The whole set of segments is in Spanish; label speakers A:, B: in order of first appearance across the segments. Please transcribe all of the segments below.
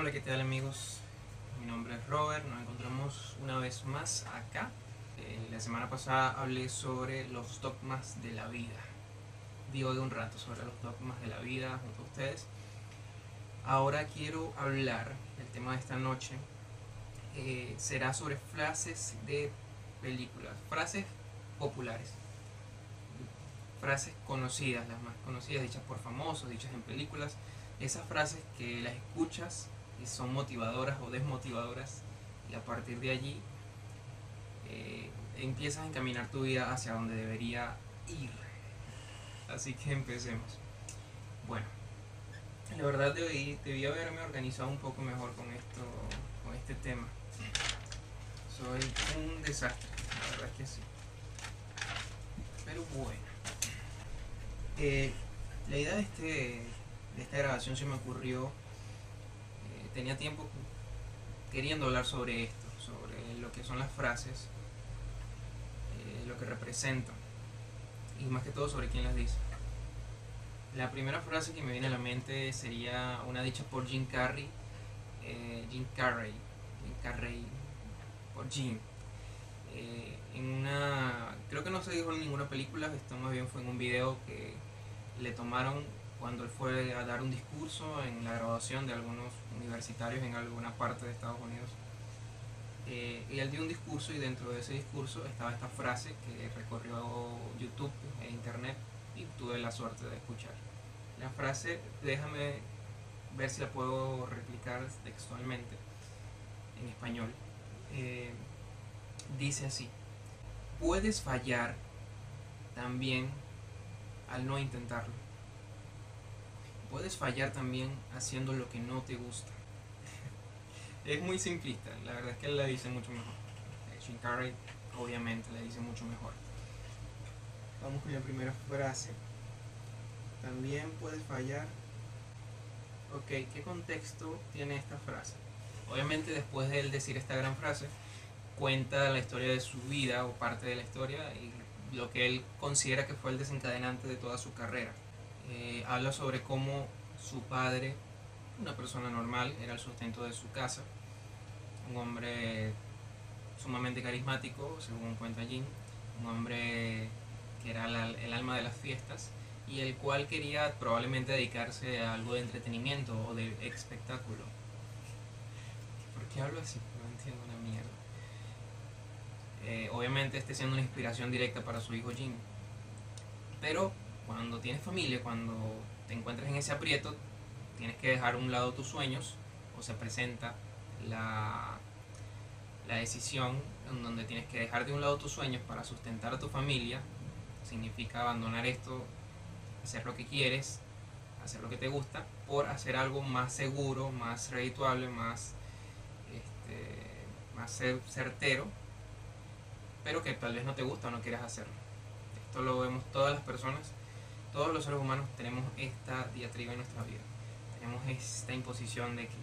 A: Hola, ¿qué tal amigos? Mi nombre es Robert, nos encontramos una vez más acá. Eh, la semana pasada hablé sobre los dogmas de la vida. Digo de un rato sobre los dogmas de la vida junto a ustedes. Ahora quiero hablar, el tema de esta noche eh, será sobre frases de películas, frases populares, frases conocidas, las más conocidas, dichas por famosos, dichas en películas, esas frases que las escuchas y son motivadoras o desmotivadoras y a partir de allí eh, empiezas a encaminar tu vida hacia donde debería ir. Así que empecemos. Bueno, la verdad debí, debí haberme organizado un poco mejor con esto, con este tema. Soy un desastre, la verdad es que sí. Pero bueno. Eh, la idea de, este, de esta grabación se me ocurrió, tenía tiempo queriendo hablar sobre esto, sobre lo que son las frases, eh, lo que representan, y más que todo sobre quién las dice. La primera frase que me viene a la mente sería una dicha por Jim Carrey, Jim Carrey, Jim Carrey, por Jim. en una, creo que no se dijo en ninguna película, esto más bien fue en un video que le tomaron cuando él fue a dar un discurso en la graduación de algunos universitarios en alguna parte de Estados Unidos. Eh, y él dio un discurso y dentro de ese discurso estaba esta frase que recorrió YouTube e Internet y tuve la suerte de escuchar. La frase, déjame ver si la puedo replicar textualmente en español. Eh, dice así, puedes fallar también al no intentarlo. Puedes fallar también haciendo lo que no te gusta. es muy simplista, la verdad es que él la dice mucho mejor. Jim Carrey obviamente la dice mucho mejor. Vamos con la primera frase. También puedes fallar. Ok, ¿qué contexto tiene esta frase? Obviamente después de él decir esta gran frase, cuenta la historia de su vida o parte de la historia y lo que él considera que fue el desencadenante de toda su carrera. Eh, habla sobre cómo su padre, una persona normal, era el sustento de su casa, un hombre sumamente carismático, según cuenta Jim, un hombre que era el alma de las fiestas y el cual quería probablemente dedicarse a algo de entretenimiento o de espectáculo. ¿Por qué hablo así? No entiendo una mierda. Eh, obviamente esté siendo una inspiración directa para su hijo Jim. Pero cuando tienes familia, cuando te encuentras en ese aprieto, tienes que dejar a un lado tus sueños o se presenta la, la decisión en donde tienes que dejar de un lado tus sueños para sustentar a tu familia. Significa abandonar esto, hacer lo que quieres, hacer lo que te gusta, por hacer algo más seguro, más redituable, más, este, más certero pero que tal vez no te gusta o no quieras hacerlo. Esto lo vemos todas las personas, todos los seres humanos tenemos esta diatriba en nuestra vida. Tenemos esta imposición de que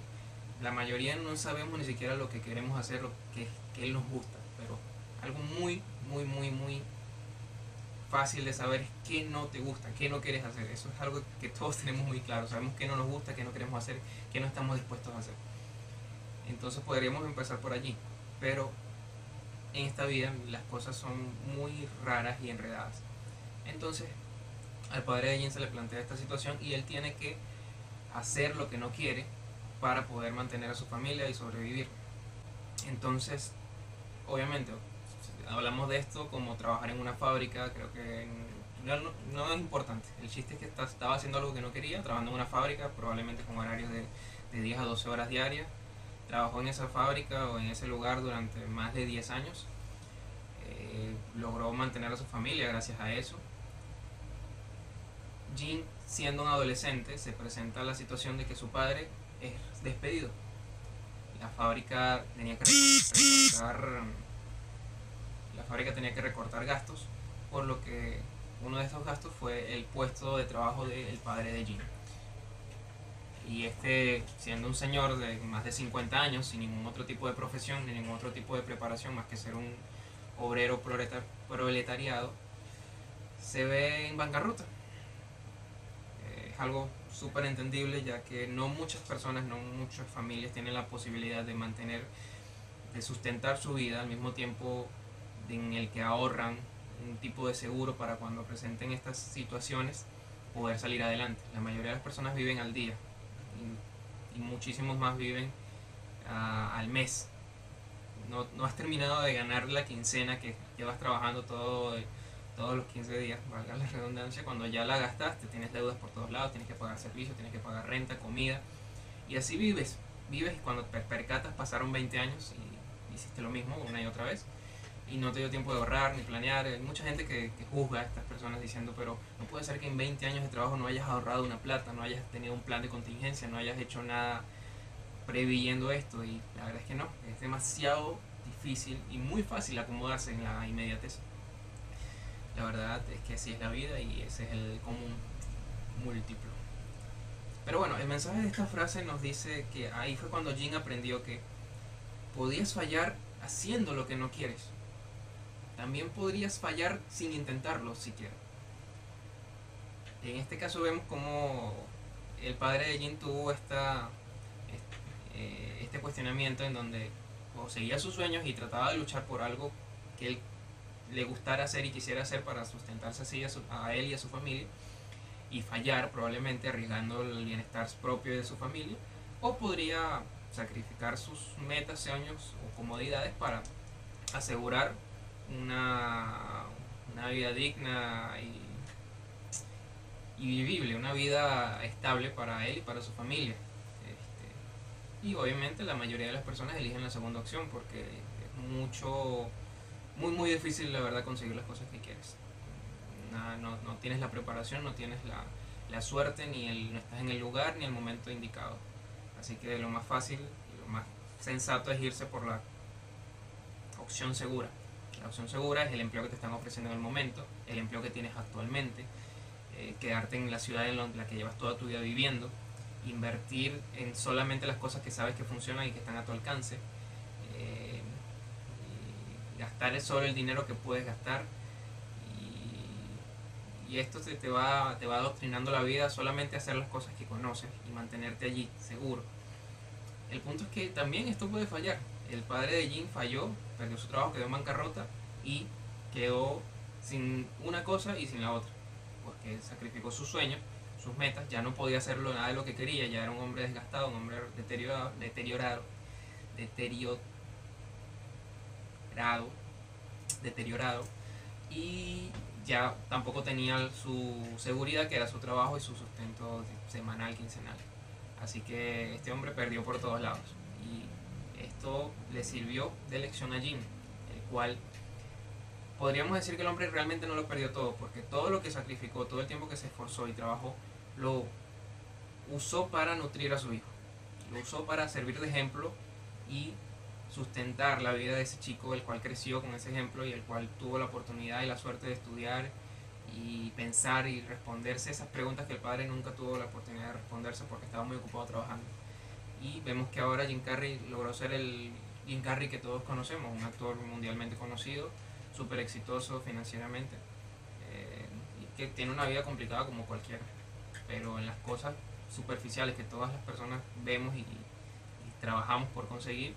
A: la mayoría no sabemos ni siquiera lo que queremos hacer, lo que, que nos gusta, pero algo muy, muy, muy, muy fácil de saber es qué no te gusta, qué no quieres hacer. Eso es algo que todos tenemos muy claro. Sabemos qué no nos gusta, qué no queremos hacer, qué no estamos dispuestos a hacer. Entonces podríamos empezar por allí. Pero en esta vida las cosas son muy raras y enredadas. Entonces, al padre de Jin se le plantea esta situación y él tiene que hacer lo que no quiere para poder mantener a su familia y sobrevivir. Entonces, obviamente, hablamos de esto como trabajar en una fábrica, creo que no, es importante. El chiste es que estaba haciendo algo que no quería, trabajando en una fábrica, probablemente con horarios de, de 10 a 12 horas diarias trabajó en esa fábrica o en ese lugar durante más de 10 años. Eh, logró mantener a su familia gracias a eso. Jean, siendo un adolescente, se presenta la situación de que su padre es despedido. La fábrica tenía que recortar, gastos, por lo que uno de estos gastos fue el puesto de trabajo del padre de Jean. Y este, siendo un señor de más de 50 años, sin ningún otro tipo de profesión, ni ningún otro tipo de preparación más que ser un obrero proletariado, se ve en bancarrota. Es algo súper entendible ya que no muchas personas, no muchas familias tienen la posibilidad de mantener, de sustentar su vida al mismo tiempo en el que ahorran un tipo de seguro para cuando presenten estas situaciones poder salir adelante. La mayoría de las personas viven al día y, muchísimos más viven ah, al mes. No, no, has terminado de ganar la quincena que llevas trabajando todo, todos los 15 días, valga la redundancia, cuando ya la gastaste, tienes deudas por todos lados, tienes que pagar servicios, tienes que pagar renta, comida, y así vives. Vives cuando percatas pasaron 20 años y hiciste lo mismo una y otra vez y no te dio tiempo de ahorrar ni planear. Hay mucha gente que, juzga a estas personas diciendo, pero no puede ser que en 20 años de trabajo no hayas ahorrado una plata, no hayas tenido un plan de contingencia, no hayas hecho nada previendo esto. Y la verdad es que no, es demasiado difícil y muy fácil acomodarse en la inmediatez. La verdad es que así es la vida y ese es el común múltiplo. Pero bueno, el mensaje de esta frase nos dice que ahí fue cuando Jin aprendió que podías fallar haciendo lo que no quieres también podrías fallar sin intentarlo siquiera. En este caso vemos como el padre de Jin tuvo esta, eh, este cuestionamiento en donde seguía sus sueños y trataba de luchar por algo que él le gustara hacer y quisiera hacer para sustentarse así a, él y a su familia y fallar probablemente arriesgando el bienestar propio de su familia o podría sacrificar sus metas, sueños o comodidades para asegurar una, una vida digna y, vivible, una vida estable para él y para su familia. Este, y obviamente la mayoría de las personas eligen la segunda opción porque es mucho, muy muy difícil la verdad conseguir las cosas que quieres. no, no, tienes la preparación, no tienes la, la suerte, ni el, no estás en el lugar ni el momento indicado. Así que lo más fácil, lo más sensato es irse por la opción segura. La opción segura es el empleo que te están ofreciendo en el momento, el empleo que tienes actualmente, eh, quedarte en la ciudad en la que llevas toda tu vida viviendo, invertir en solamente las cosas que sabes que funcionan y que están a tu alcance, gastar solo el dinero que puedes gastar y, esto te, te, va, te va adoctrinando la vida solamente a hacer las cosas que conoces y mantenerte allí seguro. El punto es que también esto puede fallar. El padre de Jin falló perdió su trabajo, quedó en bancarrota y quedó sin una cosa y sin la otra, porque sacrificó sus sueños, sus metas, ya no podía hacerlo nada de lo que quería, ya era un hombre desgastado, un hombre deteriorado, deteriorado, deteriorado, deteriorado y ya tampoco tenía su seguridad que era su trabajo y su sustento semanal, quincenal. Así que este hombre perdió por todos lados esto le sirvió de lección a Jim, el cual podríamos decir que el hombre realmente no lo perdió todo, porque todo lo que sacrificó, todo el tiempo que se esforzó y trabajó, lo usó para nutrir a su hijo, lo usó para servir de ejemplo y sustentar la vida de ese chico, el cual creció con ese ejemplo y el cual tuvo la oportunidad y la suerte de estudiar y pensar y responderse esas preguntas que el padre nunca tuvo la oportunidad de responderse porque estaba muy ocupado trabajando. Y vemos que ahora Jim Carrey logró ser el Jim Carrey que todos conocemos, un actor mundialmente conocido, súper exitoso financieramente eh, y que tiene una vida complicada como cualquiera, pero en las cosas superficiales que todas las personas vemos y, trabajamos por conseguir,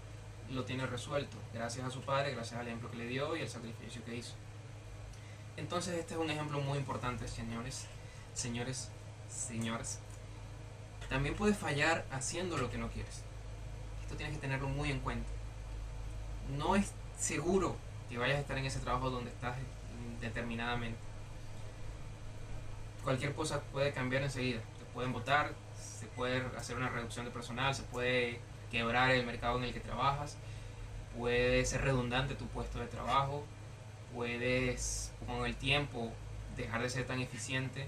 A: lo tiene resuelto, gracias a su padre, gracias al ejemplo que le dio y el sacrificio que hizo. Entonces este es un ejemplo muy importante, señores, señores, señores, también puedes fallar haciendo lo que no quieres. Esto tienes que tenerlo muy en cuenta. No es seguro que vayas a estar en ese trabajo donde estás determinadamente. Cualquier cosa puede cambiar enseguida. Te pueden votar, se puede hacer una reducción de personal, se puede quebrar el mercado en el que trabajas, puede ser redundante tu puesto de trabajo, puedes con el tiempo dejar de ser tan eficiente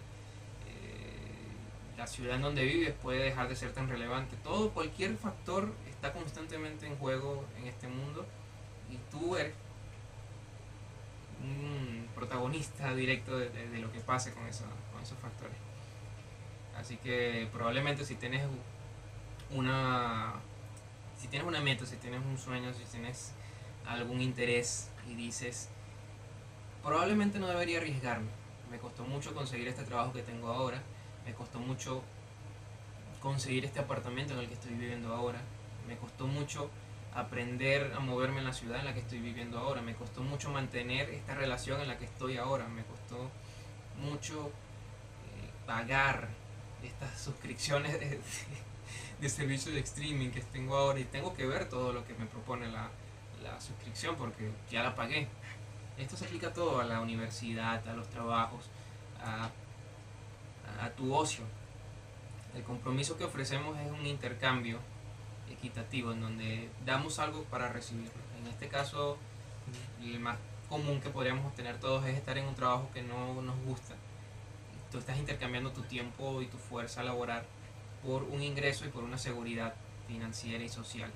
A: la ciudad en donde vives puede dejar de ser tan relevante. Todo, cualquier factor está constantemente en juego en este mundo y tú eres un protagonista directo de, lo que pase con, con esos factores. Así que probablemente si tienes una si tienes una meta, si tienes un sueño, si tienes algún interés y dices probablemente no debería arriesgarme. Me costó mucho conseguir este trabajo que tengo ahora me costó mucho conseguir este apartamento en el que estoy viviendo ahora. Me costó mucho aprender a moverme en la ciudad en la que estoy viviendo ahora. Me costó mucho mantener esta relación en la que estoy ahora. Me costó mucho eh, pagar estas suscripciones de, servicios de streaming que tengo ahora y tengo que ver todo lo que me propone la, la suscripción porque ya la pagué. Esto se aplica todo a la universidad, a los trabajos, a, a tu ocio. El compromiso que ofrecemos es un intercambio equitativo en donde damos algo para recibirlo. En este caso, el más común que podríamos obtener todos es estar en un trabajo que no nos gusta. Tú estás intercambiando tu tiempo y tu fuerza laboral por un ingreso y por una seguridad financiera y social.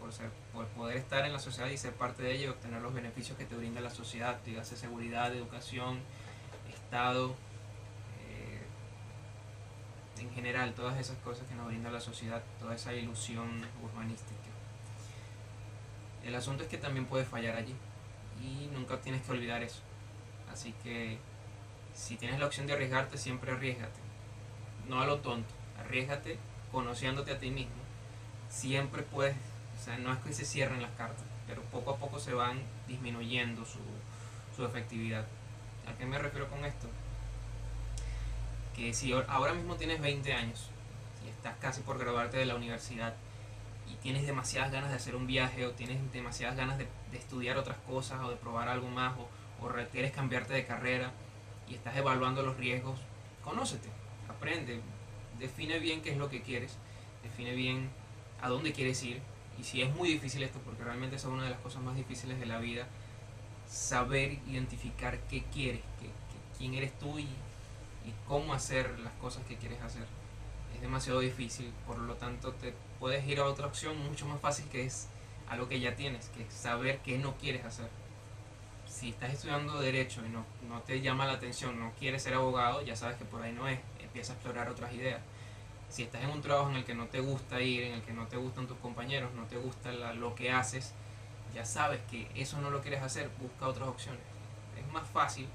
A: Por, ser, por poder estar en la sociedad y ser parte de ella y obtener los beneficios que te brinda la sociedad, dígase seguridad, educación, Estado, en general, todas esas cosas que nos brinda la sociedad, toda esa ilusión urbanística. El asunto es que también puedes fallar allí y nunca tienes que olvidar eso. Así que si tienes la opción de arriesgarte, siempre arriesgate. No a lo tonto, arriesgate conociéndote a ti mismo. Siempre puedes, o sea, no es que se cierren las cartas, pero poco a poco se van disminuyendo su, su efectividad. ¿A qué me refiero con esto? que si ahora mismo tienes 20 años y estás casi por graduarte de la universidad y tienes demasiadas ganas de hacer un viaje o tienes demasiadas ganas de, estudiar otras cosas o de probar algo más o, o quieres cambiarte de carrera y estás evaluando los riesgos, conócete, aprende, define bien qué es lo que quieres, define bien a dónde quieres ir y si es muy difícil esto, porque realmente es una de las cosas más difíciles de la vida, saber identificar qué quieres, qué, quién eres tú y cómo hacer las cosas que quieres hacer. Es demasiado difícil, por lo tanto te puedes ir a otra opción mucho más fácil que es a lo que ya tienes, que es saber qué no quieres hacer. Si estás estudiando derecho y no, no te llama la atención, no quieres ser abogado, ya sabes que por ahí no es, empieza a explorar otras ideas. Si estás en un trabajo en el que no te gusta ir, en el que no te gustan tus compañeros, no te gusta lo que haces, ya sabes que eso no lo quieres hacer, busca otras opciones. Es más fácil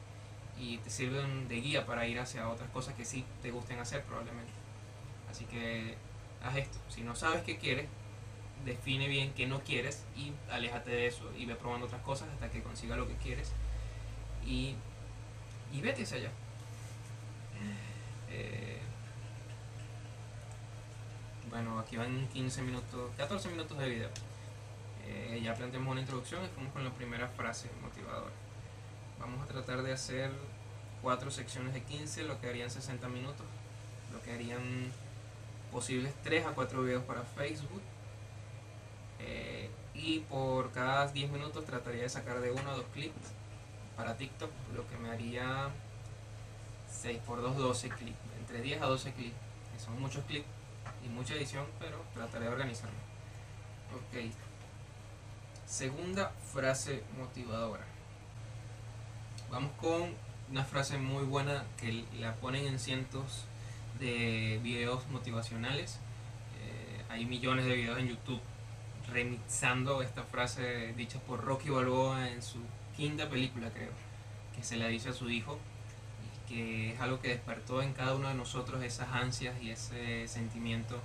A: y te sirven de guía para ir hacia otras cosas que sí te gusten hacer probablemente. Así que haz esto. Si no sabes qué quieres, define bien qué no quieres y aléjate de eso y ve probando otras cosas hasta que consiga lo que quieres y, y vete hacia allá. Eh, bueno, aquí van 15 minutos, 14 minutos de video. Eh, ya planteamos una introducción y fuimos con la primera frase motivadora. Vamos a tratar de hacer cuatro secciones de 15, lo que harían 60 minutos, lo que harían posibles 3 a 4 videos para Facebook. Eh, y por cada 10 minutos trataría de sacar de 1 a 2 clips para TikTok, lo que me haría 6 por 2, 12 clips, entre 10 a 12 clips, que son muchos clips y mucha edición, pero trataré de organizarme. Ok. Segunda frase motivadora. Vamos con una frase muy buena que la ponen en cientos de videos motivacionales. Eh, hay millones de videos en YouTube remixando esta frase dicha por Rocky Balboa en su quinta película, creo, que se la dice a su hijo, que es algo que despertó en cada uno de nosotros esas ansias y ese sentimiento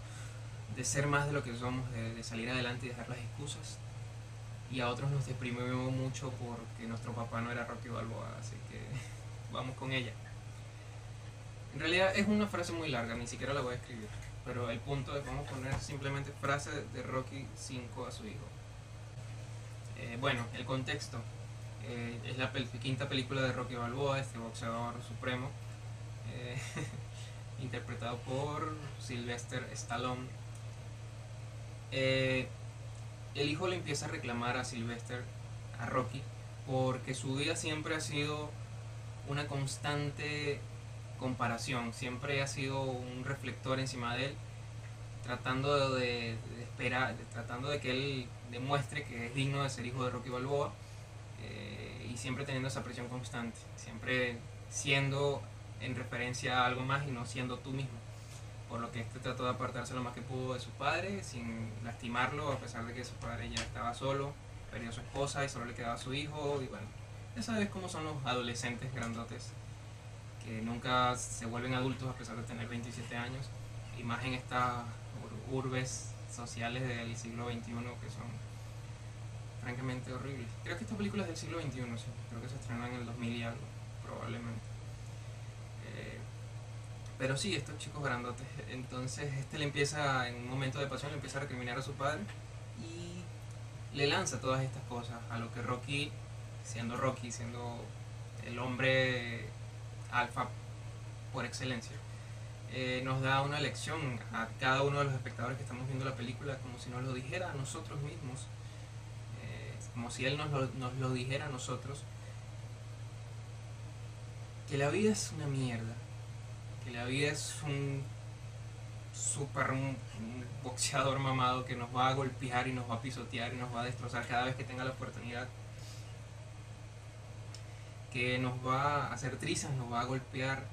A: de ser más de lo que somos, de salir adelante y dejar las excusas y a otros nos deprimimos mucho porque nuestro papá no era Rocky Balboa, así que vamos con ella. En realidad es una frase muy larga, ni siquiera la voy a escribir, pero el punto es vamos a poner simplemente frase de Rocky 5 a su hijo. Eh, bueno, el contexto eh, es la quinta película de Rocky Balboa, este boxeador supremo, eh, interpretado por Sylvester Stallone. El hijo le empieza a reclamar a Sylvester, a Rocky, porque su vida siempre ha sido una constante comparación, siempre ha sido un reflector encima de él, tratando de, esperar, tratando de que él demuestre que es digno de ser hijo de Rocky Balboa. eh, y siempre teniendo esa presión constante, siempre siendo en referencia a algo más y no siendo tú mismo por lo que este trató de apartarse lo más que pudo de su padre, sin lastimarlo, a pesar de que su padre ya estaba solo, perdió su esposa y solo le quedaba su hijo, y bueno, ya sabes cómo son los adolescentes grandotes, que nunca se vuelven adultos a pesar de tener 27 años. y más en estas urbes sociales del siglo XXI que son francamente horribles. Creo que esta película es del siglo XXI, sí. creo que se estrenó en el 2000 y algo, probablemente. Eh, pero sí, estos chicos grandotes. Entonces este le empieza, en un momento de pasión, le empieza a recriminar a su padre y le lanza todas estas cosas, a lo que Rocky, siendo Rocky, siendo el hombre alfa por excelencia, eh, nos da una lección a cada uno de los espectadores que estamos viendo la película, como si nos lo dijera a nosotros mismos, como si él nos lo, dijera a nosotros, que la vida es una mierda, que la vida es un super boxeador mamado que nos va a golpear y nos va a pisotear y nos va a destrozar cada vez que tenga la oportunidad que nos va a hacer trizas, nos va a golpear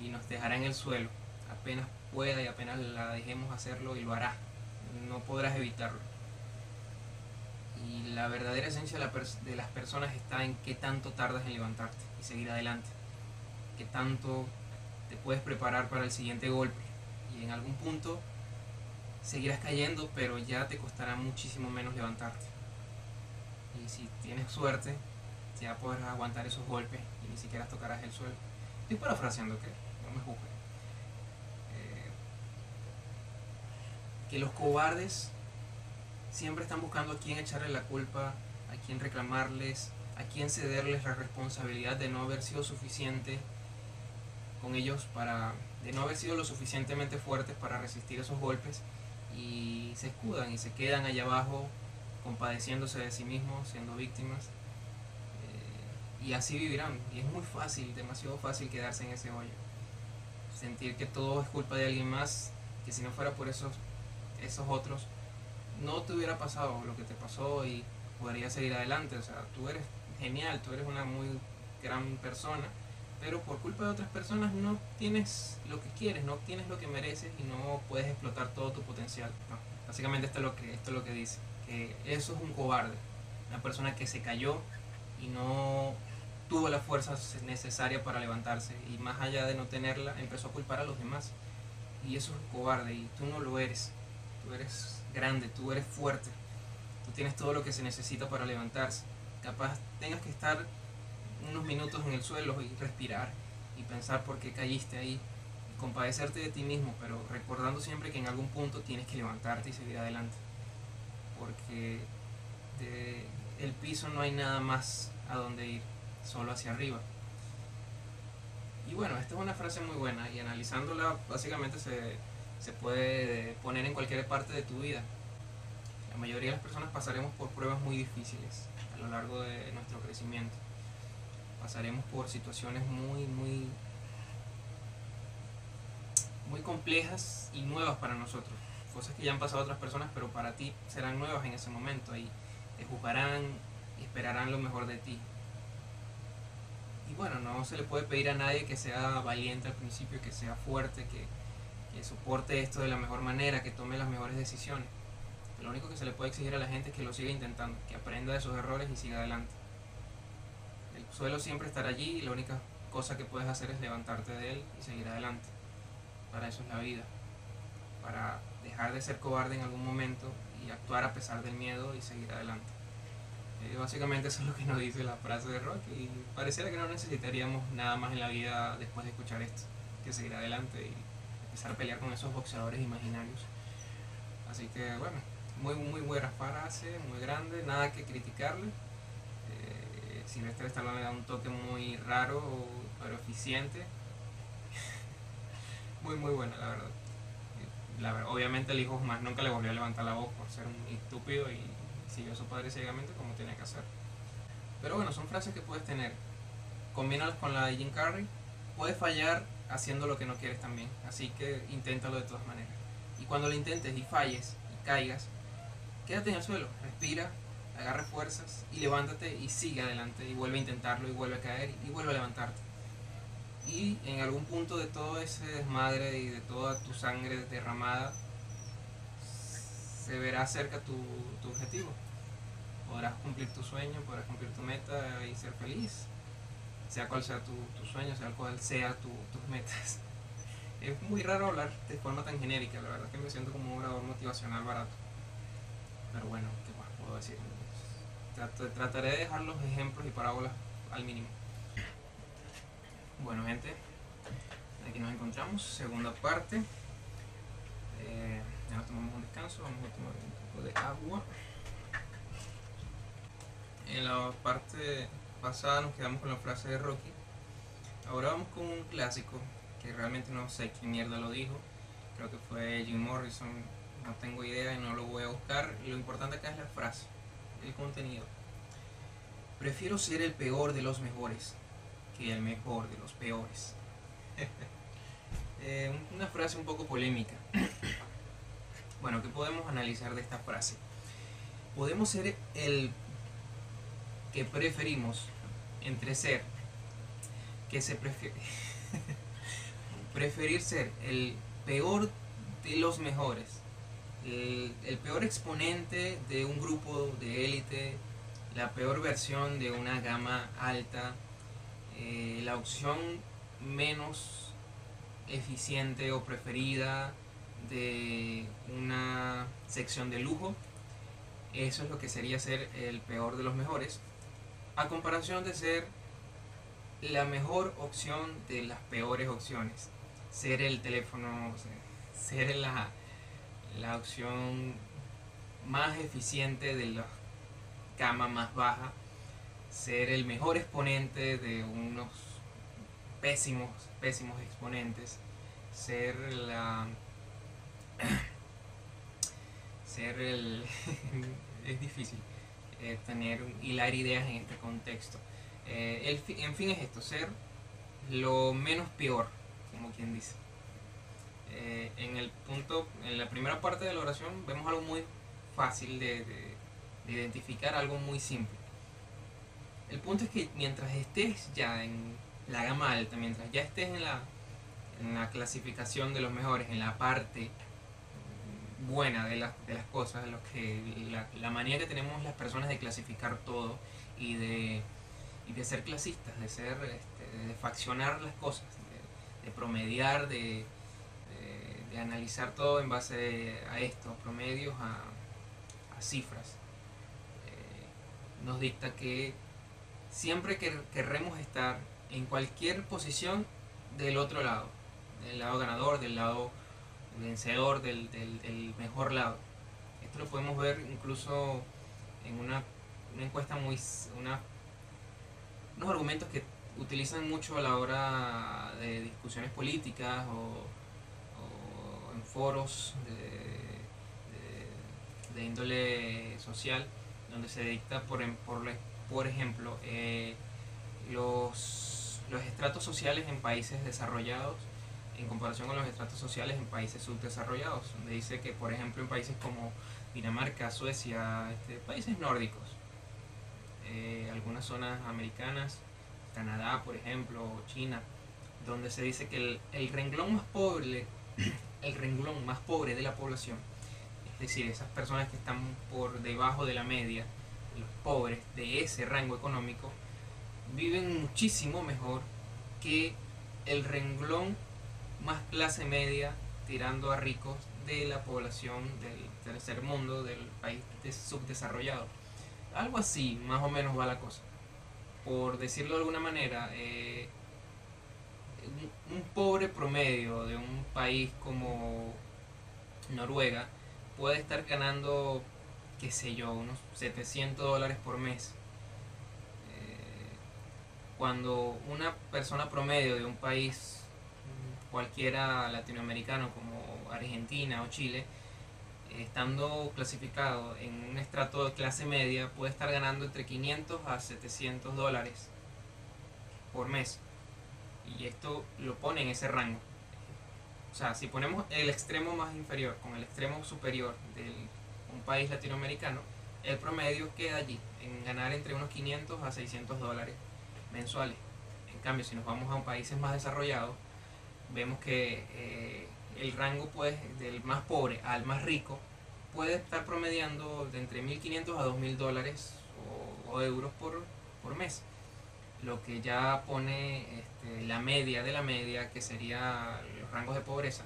A: y nos dejará en el suelo apenas pueda y apenas la dejemos hacerlo y lo hará. No podrás evitarlo. Y la verdadera esencia de, las personas está en qué tanto tardas en levantarte y seguir adelante. Qué tanto te puedes preparar para el siguiente golpe. Y en algún punto seguirás cayendo, pero ya te costará muchísimo menos levantarte. Y si tienes suerte, ya podrás aguantar esos golpes y ni siquiera tocarás el suelo. Estoy parafraseando, que no me juzgues. que los cobardes siempre están buscando a quién echarle la culpa, a quién reclamarles, a quién cederles la responsabilidad de no haber sido suficiente con ellos para de no haber sido lo suficientemente fuertes para resistir esos golpes y se escudan y se quedan allá abajo compadeciéndose de sí mismos, siendo víctimas eh, y así vivirán. Y es muy fácil, demasiado fácil quedarse en ese hoyo. Sentir que todo es culpa de alguien más que si no fuera por esos esos otros, no te hubiera pasado lo que te pasó y podrías seguir adelante. O sea, tú eres genial, tú eres una muy gran persona, pero por culpa de otras personas no tienes lo que quieres, no tienes lo que mereces y no puedes explotar todo tu potencial. básicamente esto es lo que esto es lo que dice, que eso es un cobarde, una persona que se cayó y no tuvo la fuerza necesaria para levantarse y más allá de no tenerla empezó a culpar a los demás y eso es un cobarde y tú no lo eres tú eres grande, tú eres fuerte, tú tienes todo lo que se necesita para levantarse. Capaz tengas que estar unos minutos en el suelo y respirar y pensar por qué caíste ahí y compadecerte de ti mismo, pero recordando siempre que en algún punto tienes que levantarte y seguir adelante. Porque de el piso no hay nada más a donde ir, solo hacia arriba. Y bueno, esta es una frase muy buena y analizándola básicamente se, se puede poner en cualquier parte de tu vida. La mayoría de las personas pasaremos por pruebas muy difíciles a lo largo de nuestro crecimiento. Pasaremos por situaciones muy, muy, muy complejas y nuevas para nosotros. Cosas que ya han pasado a otras personas, pero para ti serán nuevas en ese momento y te juzgarán y esperarán lo mejor de ti. Y bueno, no se le puede pedir a nadie que sea valiente al principio, que sea fuerte, que, que soporte esto de la mejor manera, que tome las mejores decisiones. Lo único que se le puede exigir a la gente es que lo siga intentando, que aprenda de sus errores y siga adelante. El suelo siempre estará allí y la única cosa que puedes hacer es levantarte de él y seguir adelante. Para eso es la vida. Para dejar de ser cobarde en algún momento y actuar a pesar del miedo y seguir adelante. Eh, básicamente eso es lo que nos dice la frase de Rock y pareciera que no necesitaríamos nada más en la vida después de escuchar esto, que seguir adelante y empezar a pelear con esos boxeadores imaginarios. Así que bueno, muy, muy buena frase, muy grande, nada que criticarle. Eh, Silvestre Stallone le da un toque muy raro, pero eficiente. muy, muy buena, la verdad. Obviamente el hijo más nunca le volvió a levantar la voz por ser un estúpido y siguió a su padre ciegamente como tenía que hacer. Pero bueno, son frases que puedes tener. Combínalas con la de Jim Carrey. Puedes fallar haciendo lo que no quieres también. Así que inténtalo de todas maneras. Y cuando lo intentes y falles y caigas, quédate en el suelo, respira, agarra fuerzas y levántate y sigue adelante y vuelve a intentarlo y vuelve a caer y vuelve a levantarte. Y en algún punto de todo ese desmadre y de toda tu sangre derramada, se verá cerca tu, tu objetivo. Podrás cumplir tu sueño, podrás cumplir tu meta y ser feliz sea cual sea tu, sueño, sea cual sea tus metas. Es muy raro hablar de forma tan genérica, la verdad es que me siento como un orador motivacional barato. Pero bueno, ¿qué más puedo decir? trataré de dejar los ejemplos y parábolas al mínimo. Bueno, gente, aquí nos encontramos, segunda parte. Eh, ya nos tomamos un descanso, vamos a tomar un poco de agua. En la parte pasada nos quedamos con la frase de Rocky. Ahora vamos con un clásico que realmente no sé quién mierda lo dijo. Creo que fue Jim Morrison. No tengo idea y no lo voy a buscar. Lo importante acá es la frase, el contenido. Prefiero ser el peor de los mejores que el mejor de los peores. Eh, una frase un poco polémica. bueno, ¿qué podemos analizar de esta frase? Podemos ser el que preferimos entre ser que se prefiere preferir ser el peor de los mejores el, peor exponente de un grupo de élite la peor versión de una gama alta eh, la opción menos eficiente o preferida de una sección de lujo eso es lo que sería ser el peor de los mejores a comparación de ser la mejor opción de las peores opciones. Ser el teléfono, ser la, la opción más eficiente de la cama más baja, ser el mejor exponente de unos pésimos, pésimos exponentes, ser la... ser el... es difícil eh, tener, hilar ideas en este contexto. Eh, el, en fin es esto, ser lo menos peor, como quien dice. Eh, en el punto, en la primera parte de la oración vemos algo muy fácil de, identificar, algo muy simple. El punto es que mientras estés ya en la gama alta, mientras ya estés en en la clasificación de los mejores, en la parte buena de, de las cosas, lo que, la, manera que tenemos las personas de clasificar todo y de, y de ser clasistas, de ser este, de faccionar las cosas, de, promediar, de, de, analizar todo en base a esto, promedios, a, a cifras. Eh, nos dicta que siempre que querremos estar en cualquier posición del otro lado, del lado ganador, del lado vencedor del, mejor lado. Esto lo podemos ver incluso en una, encuesta muy... Una, unos argumentos que utilizan mucho a la hora de discusiones políticas o, en foros de, índole social, donde se dicta, por, por, por ejemplo, eh, los, los estratos sociales en países desarrollados en comparación con los estratos sociales en países subdesarrollados, donde dice que, por ejemplo, en países como Dinamarca, Suecia, este, países nórdicos, eh, algunas zonas americanas, Canadá, por ejemplo, China, donde se dice que el, renglón más pobre, el renglón más pobre de la población, es decir, esas personas que están por debajo de la media, los pobres de ese rango económico, viven muchísimo mejor que el renglón más clase media tirando a ricos de la población del tercer mundo, del país subdesarrollado. Algo así, más o menos va la cosa. Por decirlo de alguna manera, eh, un, pobre promedio de un país como Noruega puede estar ganando, qué sé yo, unos 700 dólares por mes. Eh, cuando una persona promedio de un país cualquiera latinoamericano como Argentina o Chile, estando clasificado en un estrato de clase media, puede estar ganando entre 500 a 700 dólares por mes. Y esto lo pone en ese rango. O sea, si ponemos el extremo más inferior con el extremo superior de un país latinoamericano, el promedio queda allí, en ganar entre unos 500 a 600 dólares mensuales. En cambio, si nos vamos a países más desarrollados, vemos que eh, el rango pues, del más pobre al más rico puede estar promediando de entre 1.500 a 2.000 dólares o, euros por, mes. Lo que ya pone este, la media de la media, que sería los rangos de pobreza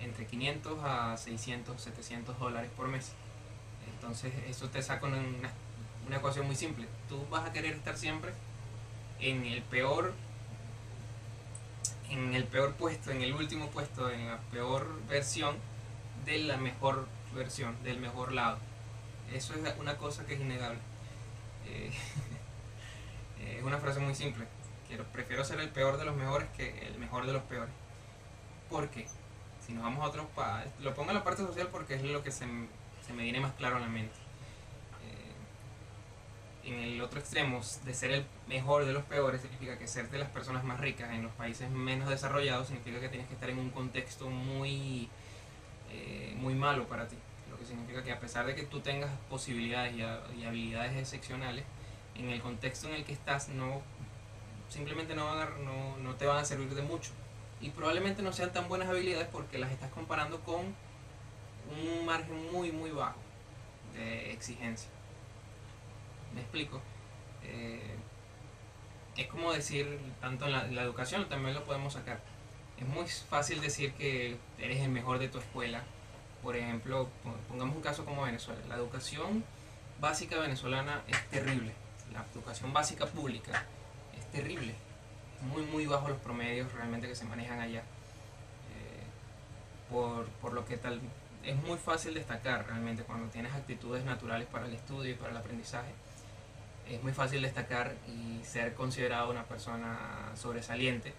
A: entre 500 a 600, 700 dólares por mes. Entonces eso te saca una, una ecuación muy simple. Tú vas a querer estar siempre en el peor en el peor puesto, en el último puesto, en la peor versión de la mejor versión, del mejor lado. Eso es una cosa que es innegable. Eh, es una frase muy simple. Quiero, prefiero ser el peor de los mejores que el mejor de los peores. ¿Por qué? Si nos vamos a otros... Lo pongo en la parte social porque es lo que se, se me viene más claro a la mente en el otro extremo, de ser el mejor de los peores, significa que ser de las personas más ricas en los países menos desarrollados significa que tienes que estar en un contexto muy, eh, muy malo para ti. Lo que significa que a pesar de que tú tengas posibilidades y, habilidades excepcionales, en el contexto en el que estás no simplemente no, van no, no te van a servir de mucho. Y probablemente no sean tan buenas habilidades porque las estás comparando con un margen muy, muy bajo de exigencia. ¿Me explico? Eh, es como decir, tanto en la, educación también lo podemos sacar. Es muy fácil decir que eres el mejor de tu escuela. Por ejemplo, pongamos un caso como Venezuela. La educación básica venezolana es terrible. La educación básica pública es terrible. Muy, muy bajo los promedios realmente que se manejan allá. Eh, por, por lo que tal es muy fácil destacar realmente cuando tienes actitudes naturales para el estudio y para el aprendizaje es muy fácil destacar y ser considerado una persona sobresaliente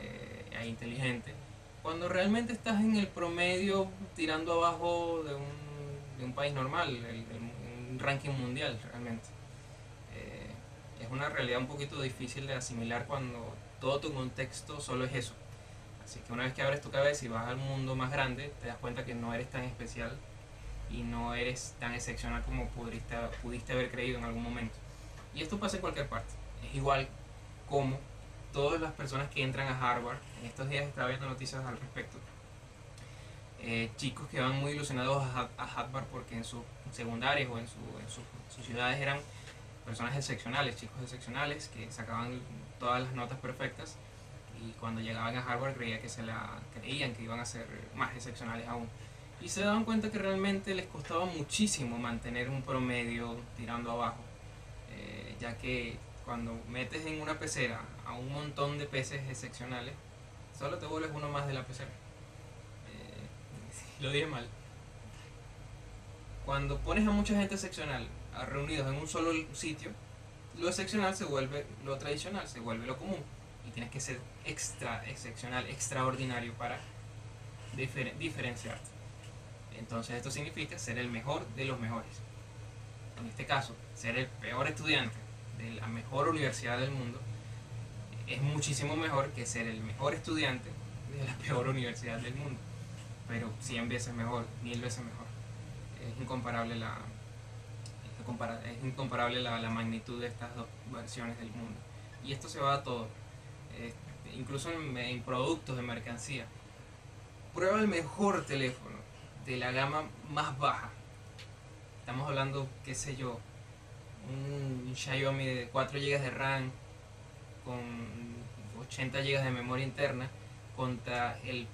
A: eh, e inteligente, cuando realmente estás en el promedio tirando abajo de un, de un país normal, un ranking mundial realmente. Eh, es una realidad un poquito difícil de asimilar cuando todo tu contexto solo es eso. Así que una vez que abres tu cabeza y vas al mundo más grande, te das cuenta que no eres tan especial y no eres tan excepcional como pudiste, pudiste haber creído en algún momento. Y esto pasa en cualquier parte. Es igual como todas las personas que entran a Harvard, en estos días estaba viendo noticias al respecto, eh, chicos que van muy ilusionados a, Harvard porque en sus secundarias o en, sus ciudades eran personas excepcionales, chicos excepcionales que sacaban todas las notas perfectas y cuando llegaban a Harvard creía que se la creían que iban a ser más excepcionales aún. Y se daban cuenta que realmente les costaba muchísimo mantener un promedio tirando abajo ya que cuando metes en una pecera a un montón de peces excepcionales, solo te vuelves uno más de la pecera. Eh, lo dije mal. Cuando pones a mucha gente excepcional reunidos en un solo sitio, lo excepcional se vuelve lo tradicional, se vuelve lo común. Y tienes que ser extra excepcional, extraordinario para diferenciarte. Entonces esto significa ser el mejor de los mejores. En este caso, ser el peor estudiante de la mejor universidad del mundo es muchísimo mejor que ser el mejor estudiante de la peor universidad del mundo. Pero 100 veces mejor, mil veces mejor. Es incomparable la, es incomparable la, la magnitud de estas dos versiones del mundo. Y esto se va a todo, este, incluso en, en productos de mercancía. Prueba el mejor teléfono de la gama más baja. Estamos hablando, qué sé yo, un Xiaomi de 4 GB de RAM con 80 GB de memoria interna contra el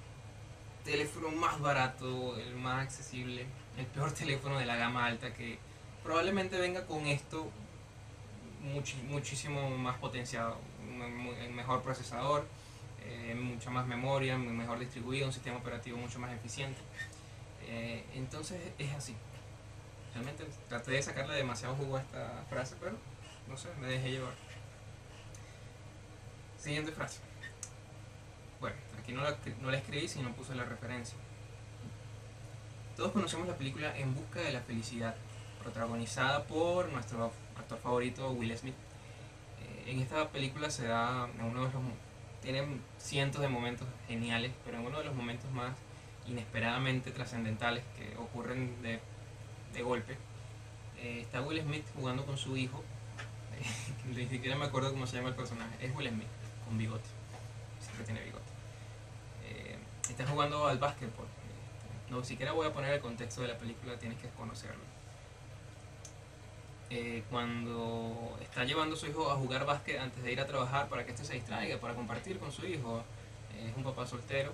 A: teléfono más barato, el más accesible, el peor teléfono de la gama alta que probablemente venga con esto muchísimo más potenciado, un mejor procesador, eh, mucha más memoria, mejor distribuido, un sistema operativo mucho más eficiente. Eh, entonces es así. Realmente traté de sacarle demasiado jugo a esta frase, pero no sé, me dejé llevar. Siguiente frase. Bueno, aquí no la, no la escribí, sino puse la referencia. Todos conocemos la película En Busca de la Felicidad, protagonizada por nuestro actor favorito Will Smith. Eh, en esta película se da uno de los tiene cientos de momentos geniales, pero en uno de los momentos más inesperadamente trascendentales que ocurren de de golpe. Eh, está Will Smith jugando con su hijo. Ni siquiera me acuerdo cómo se llama el personaje. Es Will Smith, con bigote. Siempre tiene bigote. Eh, está jugando al básquetbol. Eh, no siquiera voy a poner el contexto de la película, tienes que conocerlo. cuando está llevando a su hijo a jugar básquet antes de ir a trabajar para que éste se distraiga, para compartir con su hijo. es un papá soltero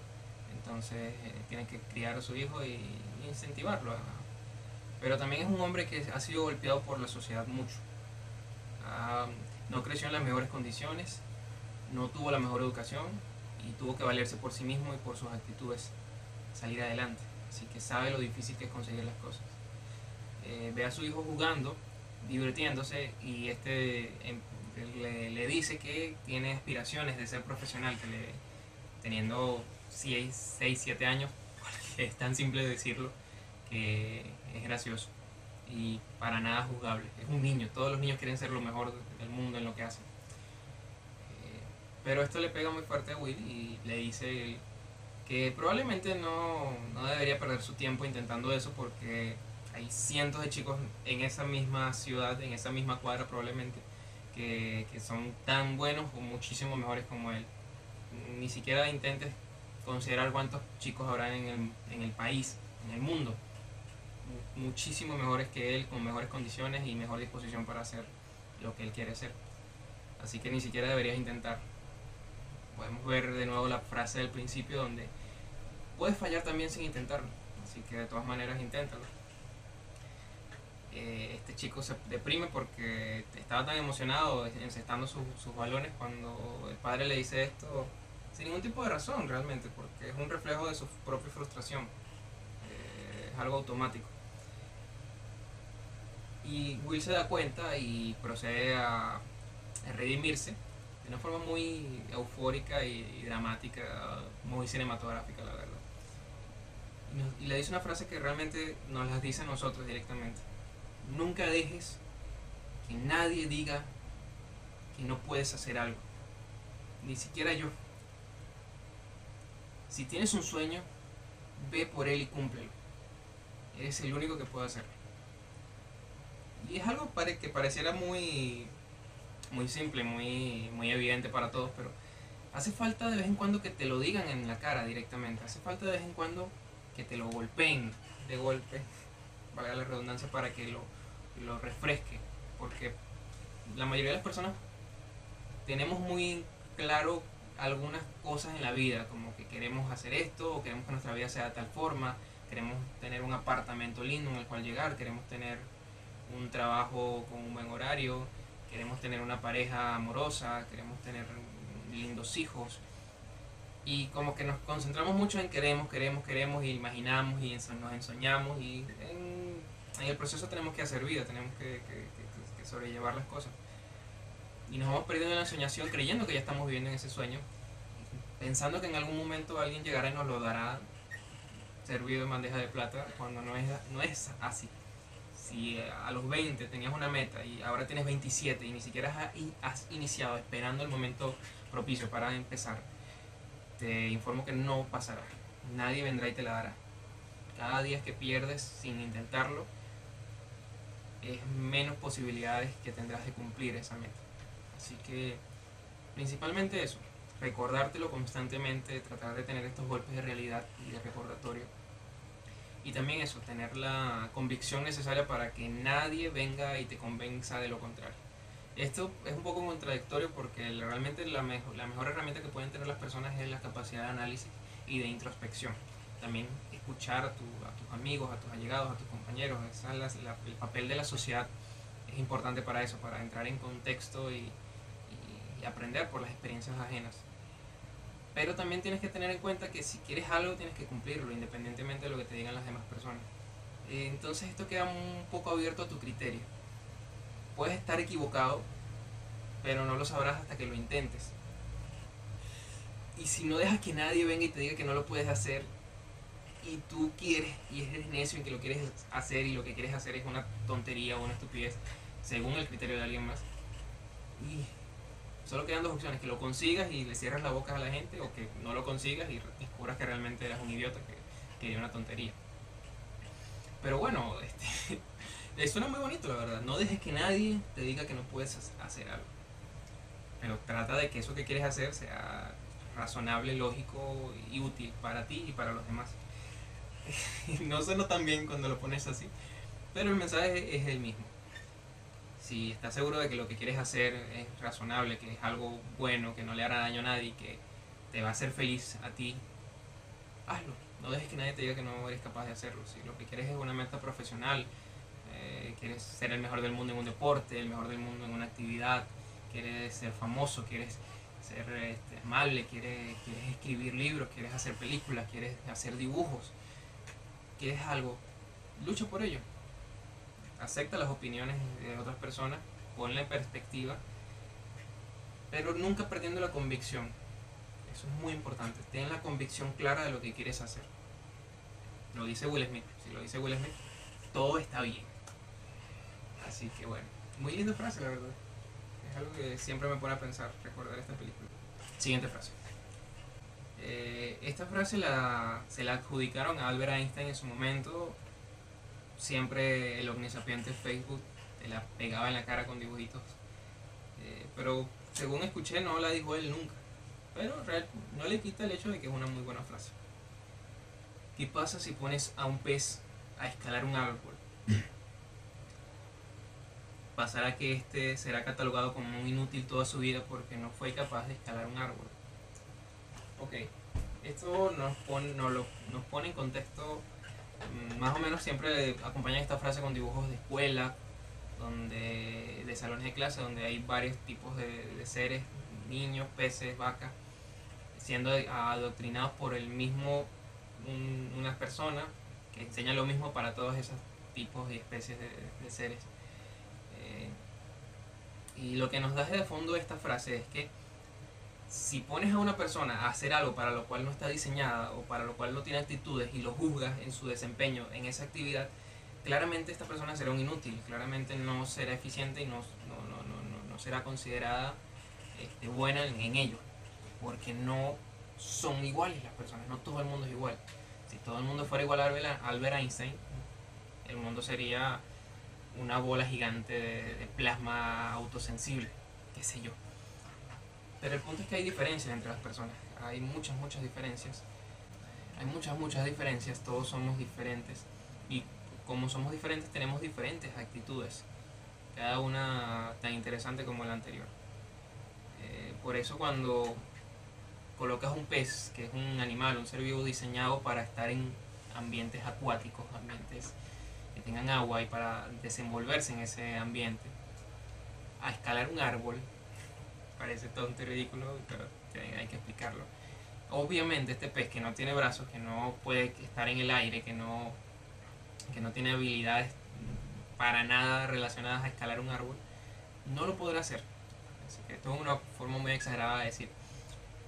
A: Entonces tiene que criar a su hijo y, incentivarlo. Pero también es un hombre que ha sido golpeado por la sociedad mucho. Ah, no creció en las mejores condiciones, no tuvo la mejor educación y tuvo que valerse por sí mismo y por sus actitudes salir adelante. Así que sabe lo difícil que es conseguir las cosas. Eh, ve a su hijo jugando, divirtiéndose y este em, le, dice que tiene aspiraciones de ser profesional, que le, teniendo 6, 7 años, es tan simple decirlo, que es gracioso y para nada juzgable. Es un niño, todos los niños quieren ser lo mejor del mundo en lo que hacen. Eh, pero esto le pega muy fuerte a Will y le dice que probablemente no, no debería perder su tiempo intentando eso porque hay cientos de chicos en esa misma ciudad, en esa misma cuadra probablemente, que, que son tan buenos o muchísimo mejores como él. Ni siquiera intentes considerar cuántos chicos habrá en el, en el país, en el mundo, muchísimo mejores que él, con mejores condiciones y mejor disposición para hacer lo que él quiere hacer. Así que ni siquiera deberías intentar. Podemos ver de nuevo la frase del principio donde puedes fallar también sin intentarlo. Así que de todas maneras inténtalo. Eh, este chico se deprime porque estaba tan emocionado encestando sus, balones cuando el padre le dice esto sin ningún tipo de razón realmente, porque es un reflejo de su propia frustración. Eh, es algo automático. Y Will se da cuenta y procede a, redimirse de una forma muy eufórica y, dramática, muy cinematográfica, la verdad. Y, le dice una frase que realmente nos la dice a nosotros directamente. Nunca dejes que nadie diga que no puedes hacer algo. Ni siquiera yo. Si tienes un sueño, ve por él y cúmplelo. Eres el único que puede hacerlo. Y es algo que pareciera muy, muy simple, muy, muy evidente para todos, pero hace falta de vez en cuando que te lo digan en la cara directamente. Hace falta de vez en cuando que te lo golpeen de golpe, valga la redundancia, para que lo, lo refresque. Porque la mayoría de las personas tenemos muy claro algunas cosas en la vida, como que queremos hacer esto, o queremos que nuestra vida sea de tal forma, queremos tener un apartamento lindo en el cual llegar, queremos tener un trabajo con un buen horario, queremos tener una pareja amorosa, queremos tener lindos hijos. Y como que nos concentramos mucho en queremos, queremos, queremos, y imaginamos y nos ensoñamos, y en, el proceso tenemos que hacer vida, tenemos que, sobrellevar las cosas y nos vamos perdiendo en la ensoñación creyendo que ya estamos viviendo en ese sueño, pensando que en algún momento alguien llegará y nos lo dará servido en bandeja de plata, cuando no es, no es así. Si a los 20 tenías una meta y ahora tienes 27 y ni siquiera has iniciado esperando el momento propicio para empezar, te informo que no pasará. Nadie vendrá y te la dará. Cada día que pierdes sin intentarlo, es menos posibilidades que tendrás de cumplir esa meta. Así que principalmente eso, recordártelo constantemente, tratar de tener estos golpes de realidad y de recordatorio. Y también eso, tener la convicción necesaria para que nadie venga y te convenza de lo contrario. Esto es un poco contradictorio porque realmente la mejor, la mejor herramienta que pueden tener las personas es la capacidad de análisis y de introspección. También escuchar a, tus amigos, a tus allegados, a tus compañeros. el papel de la sociedad es importante para eso, para entrar en contexto y, aprender por las experiencias ajenas. Pero también tienes que tener en cuenta que si quieres algo tienes que cumplirlo, independientemente de lo que te digan las demás personas. Eh, entonces esto queda un poco abierto a tu criterio. Puedes estar equivocado, pero no lo sabrás hasta que lo intentes. Y si no dejas que nadie venga y te diga que no lo puedes hacer, y tú quieres, y eres necio en que lo quieres hacer, y lo que quieres hacer es una tontería o una estupidez, según el criterio de alguien más, y Solo quedan dos opciones, que lo consigas y le cierras la boca a la gente o que no lo consigas y descubras que realmente eres un idiota que, que una tontería. Pero bueno, este, suena muy bonito la verdad. No dejes que nadie te diga que no puedes hacer algo. Pero trata de que eso que quieres hacer sea razonable, lógico y útil para ti y para los demás. no suena tan bien cuando lo pones así, pero el mensaje es el mismo si estás seguro de que lo que quieres hacer es razonable, que es algo bueno, que no le hará daño a nadie, que te va a hacer feliz a ti, hazlo. No dejes que nadie te diga que no eres capaz de hacerlo. Si lo que quieres es una meta profesional, eh, quieres ser el mejor del mundo en un deporte, el mejor del mundo en una actividad, quieres ser famoso, quieres ser este, amable, quieres, quieres escribir libros, quieres hacer películas, quieres hacer dibujos, quieres algo, lucha por ello. Acepta las opiniones de otras personas, ponle en perspectiva, pero nunca perdiendo la convicción. Eso es muy importante. Ten la convicción clara de lo que quieres hacer. Lo dice Will Smith. Si lo dice Will Smith, todo está bien. Así que bueno, muy linda frase, la verdad. Es algo que siempre me pone a pensar, recordar esta película. Siguiente frase. Eh, esta frase la, se la adjudicaron a Albert Einstein en su momento. Siempre el omnisapiente Facebook te la pegaba en la cara con dibujitos. Eh, pero según escuché, no la dijo él nunca. Pero no le quita el hecho de que es una muy buena frase. ¿Qué pasa si pones a un pez a escalar un árbol? pasará que este será catalogado como un inútil toda su vida porque no fue capaz de escalar un árbol. Ok, esto nos pone, nos, lo, nos pone en contexto, más o menos siempre acompaña esta frase con dibujos de escuela, donde, de salones de clase, donde hay varios tipos de, seres, niños, peces, vacas, siendo adoctrinados por el mismo, una persona que enseña lo mismo para todos esos tipos y especies de seres. Y lo que nos da de fondo esta frase es que si pones a una persona a hacer algo para lo cual no está diseñada o para lo cual no tiene actitudes y lo juzgas en su desempeño en esa actividad, claramente esta persona será un inútil, claramente no será eficiente y no, no, será considerada este, buena en, ello, porque no son iguales las personas, no todo el mundo es igual. Si todo el mundo fuera igual a Albert Einstein, el mundo sería una bola gigante de, plasma autosensible, qué sé yo. Pero el punto es que hay diferencias entre las personas, hay muchas, muchas diferencias. Hay muchas, muchas diferencias, todos somos diferentes y como somos diferentes tenemos diferentes actitudes, cada una tan interesante como la anterior. Eh, por eso cuando colocas un pez, que es un animal, un ser vivo diseñado para estar en ambientes acuáticos, ambientes que tengan agua y para desenvolverse en ese ambiente, a escalar un árbol, parece tonto y ridículo, pero hay que explicarlo. Obviamente este pez que no tiene brazos, que no puede estar en el aire, que no, que no tiene habilidades para nada relacionadas a escalar un árbol, no lo podrá hacer. Así que esto es una forma muy exagerada de decir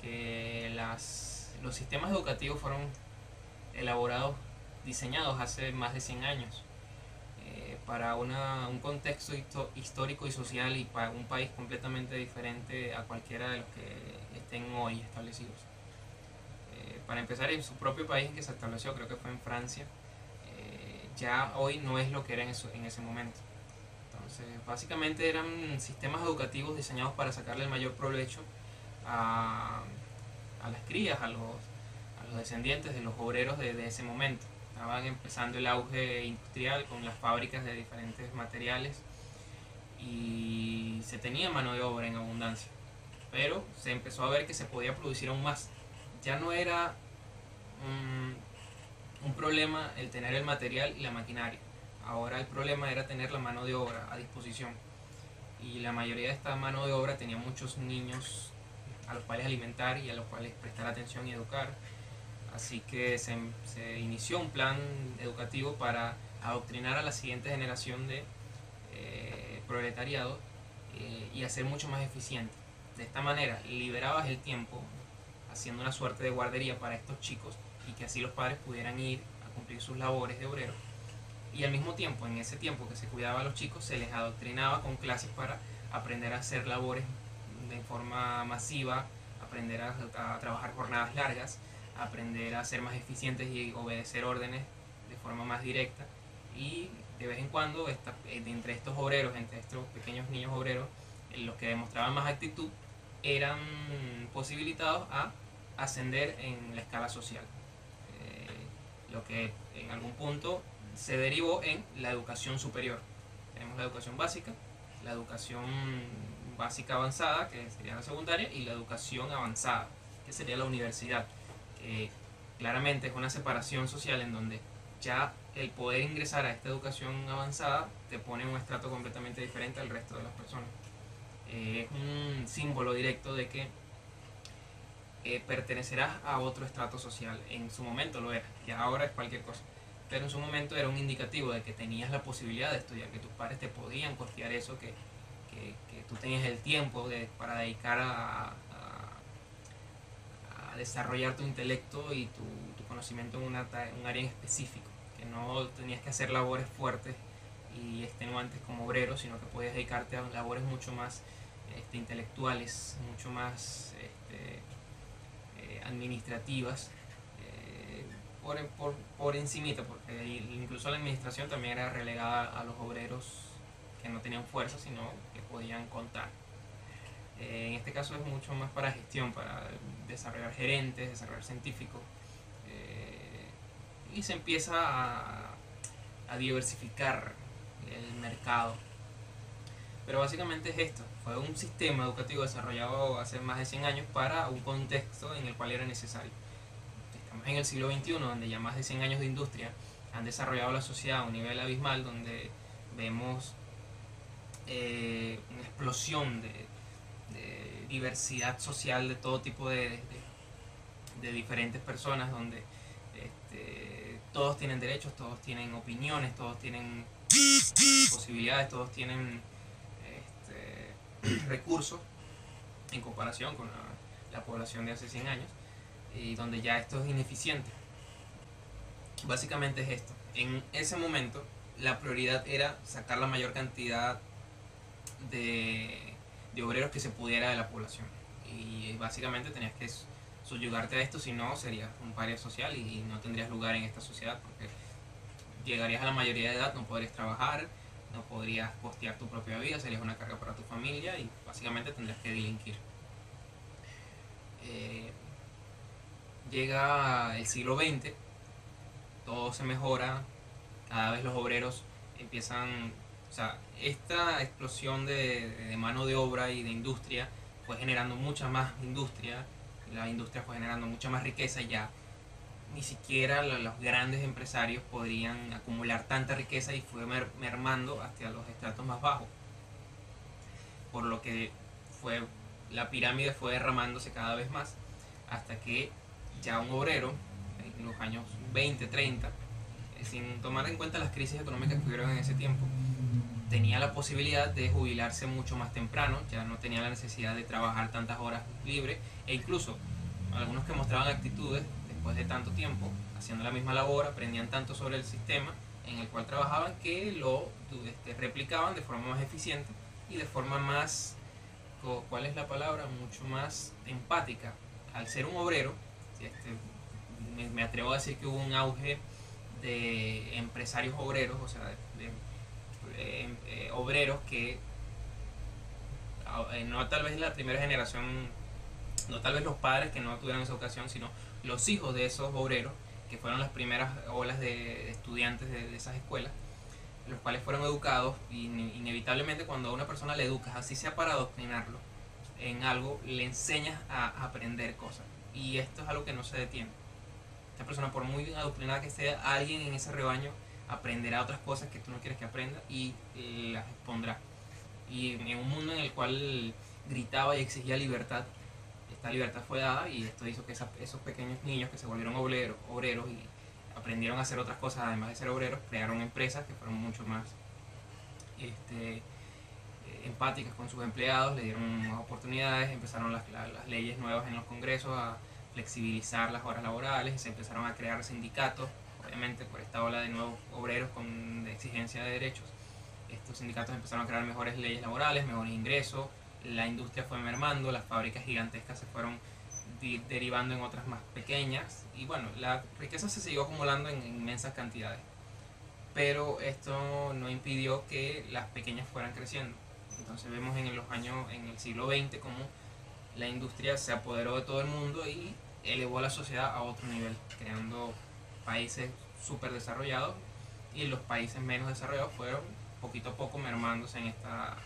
A: que las, los sistemas educativos fueron elaborados, diseñados hace más de 100 años para una, un contexto histórico y social y para un país completamente diferente a cualquiera de los que estén hoy establecidos. Eh, para empezar, en su propio país que se estableció, creo que fue en Francia, eh, ya hoy no es lo que era en, en ese momento. Entonces, básicamente eran sistemas educativos diseñados para sacarle el mayor provecho a, a las crías, a los, a los descendientes de los obreros de, de ese momento estaban empezando el auge industrial con las fábricas de diferentes materiales y se tenía mano de obra en abundancia. Pero se empezó a ver que se podía producir aún más. Ya no era un, problema el tener el material y la maquinaria. Ahora el problema era tener la mano de obra a disposición. Y la mayoría de esta mano de obra tenía muchos niños a los cuales alimentar y a los cuales prestar atención y educar Así que se, inició un plan educativo para adoctrinar a la siguiente generación de eh, proletariado eh, y hacer mucho más eficiente. De esta manera liberabas el tiempo haciendo una suerte de guardería para estos chicos y que así los padres pudieran ir a cumplir sus labores de obrero. Y al mismo tiempo, en ese tiempo que se cuidaba a los chicos, se les adoctrinaba con clases para aprender a hacer labores de forma masiva, aprender a trabajar jornadas largas, aprender a ser más eficientes y obedecer órdenes de forma más directa y de vez en cuando eh, entre estos obreros, entre estos pequeños niños obreros, eh, los que demostraban más actitud eran posibilitados a ascender en la escala social. Eh, lo que en algún punto se derivó en la educación superior. Tenemos la educación básica, la educación básica avanzada, que sería la secundaria, y la educación avanzada, que sería la universidad claramente es una separación social en donde ya el poder ingresar a esta educación avanzada te pone un estrato completamente diferente al resto de las personas. Eh, es un símbolo directo de que eh, pertenecerás a otro estrato social. En su momento lo era, y ahora es cualquier cosa. Pero en su momento era un indicativo de que tenías la posibilidad de estudiar, que tus padres te podían costear eso, que, que, tú tenías el tiempo para dedicar a, a, desarrollar tu intelecto y tu, conocimiento en, una, un área en específico, que no tenías que hacer labores fuertes y extenuantes como obrero, sino que podías dedicarte a labores mucho más este, intelectuales, mucho más este, eh, administrativas, eh, por, por, por encimita, porque incluso la administración también era relegada a los obreros que no tenían fuerza, sino que podían contar. Eh, en este caso es mucho más para gestión, para desarrollar gerentes, desarrollar científicos, y se empieza a, a diversificar el mercado. Pero básicamente es esto, fue un sistema educativo desarrollado hace más de 100 años para un contexto en el cual era necesario. Estamos en el siglo XXI, donde ya más de 100 años de industria han desarrollado la sociedad a un nivel abismal, donde vemos eh, una explosión de, diversidad social de todo tipo de, de diferentes personas, donde este, todos tienen derechos, todos tienen opiniones, todos tienen posibilidades, todos tienen recursos en comparación con la, población de hace 100 años y donde ya esto es ineficiente. Básicamente es esto. En ese momento la prioridad era sacar la mayor cantidad de, de obreros que se pudiera de la población. Y básicamente tenías que subyugarte a esto, si no serías un paria social y no tendrías lugar en esta sociedad porque llegarías a la mayoría de edad, no podrías trabajar, no podrías costear tu propia vida, serías una carga para tu familia y básicamente tendrías que delinquir. Eh, llega el siglo XX, todo se mejora, cada vez los obreros empiezan, sea, esta explosión de, mano de obra y de industria fue generando mucha más industria, la industria fue generando mucha más riqueza ya ni siquiera los grandes empresarios podrían acumular tanta riqueza y fue mermando hacia los estratos más bajos. Por lo que fue, la pirámide fue derramándose cada vez más hasta que ya un obrero, en los años 20, 30, eh, sin tomar en cuenta las crisis económicas que hubieron en ese tiempo, tenía la posibilidad de jubilarse mucho más temprano, ya no tenía la necesidad de trabajar tantas horas libres e incluso algunos que mostraban actitudes después de tanto tiempo haciendo la misma labor, aprendían tanto sobre el sistema en el cual trabajaban que lo este, replicaban de forma más eficiente y de forma más, ¿cuál es la palabra? Mucho más empática. Al ser un obrero, este, me, atrevo a decir que hubo un auge de empresarios obreros, o sea, de, em, eh, obreros que eh, no tal vez la primera generación, no tal vez los padres que no tuvieron esa ocasión, sino los hijos de esos obreros, que fueron las primeras olas de estudiantes de, esas escuelas, los cuales fueron educados y inevitablemente cuando a una persona le educas, así sea para adoctrinarlo en algo, le enseñas a aprender cosas. Y esto es algo que no se detiene. Esta persona, por muy adoctrinada que sea, alguien en ese rebaño aprenderá otras cosas que tú no quieres que aprenda y las expondrá. Y en un mundo en el cual gritaba y exigía libertad, esta libertad fue dada y esto hizo que esos pequeños niños que se volvieron obreros, obreros y aprendieron a hacer otras cosas además de ser obreros, crearon empresas que fueron mucho más este, eh, empáticas con sus empleados, le dieron más oportunidades, empezaron las, las, leyes nuevas en los congresos a flexibilizar las horas laborales, se empezaron a crear sindicatos, por esta ola de nuevos obreros con exigencia de derechos. Estos sindicatos empezaron a crear mejores leyes laborales, mejores ingresos, la industria fue mermando, las fábricas gigantescas se fueron derivando en otras más pequeñas y bueno, la riqueza se siguió acumulando en inmensas cantidades. Pero esto no impidió que las pequeñas fueran creciendo. Entonces vemos en los años, en el siglo XX, como la industria se apoderó de todo el mundo y elevó a la sociedad a otro nivel, creando países súper desarrollados y los países menos desarrollados fueron poquito a poco mermándose en esta